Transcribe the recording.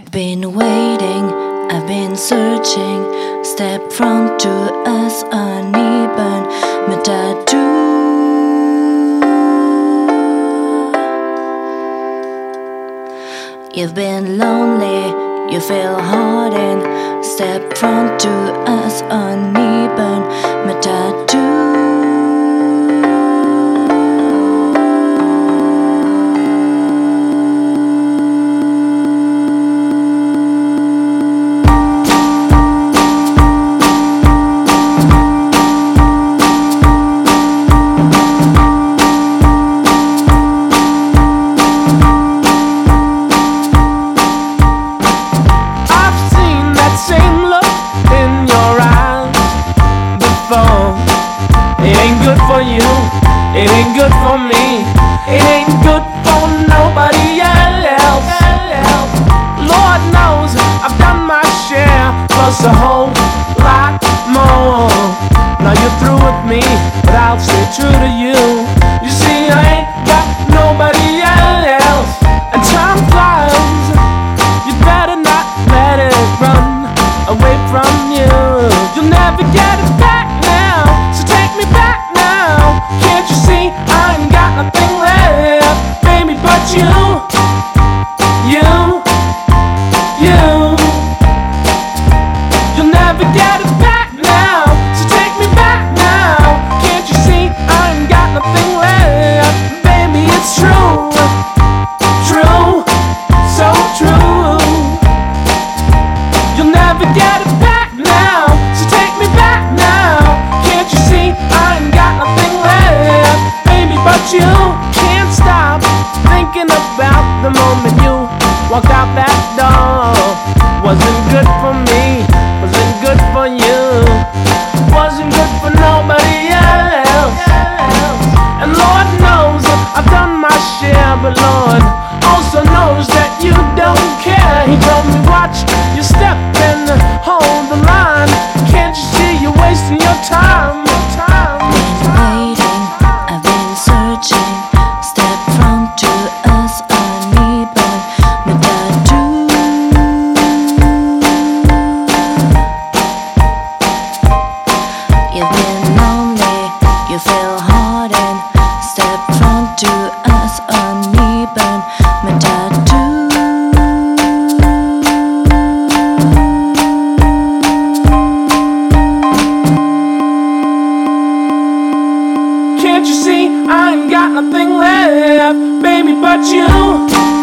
I've been waiting, I've been searching. Step from to us uneven, my tattoo. You've been lonely, you feel hardened. Step from to us uneven, my tattoo. There's a whole lot more. Now you're through with me, but I'll stay true to you. You see, I ain't got nobody thinking about the moment you walked out that door wasn't good for me. about you.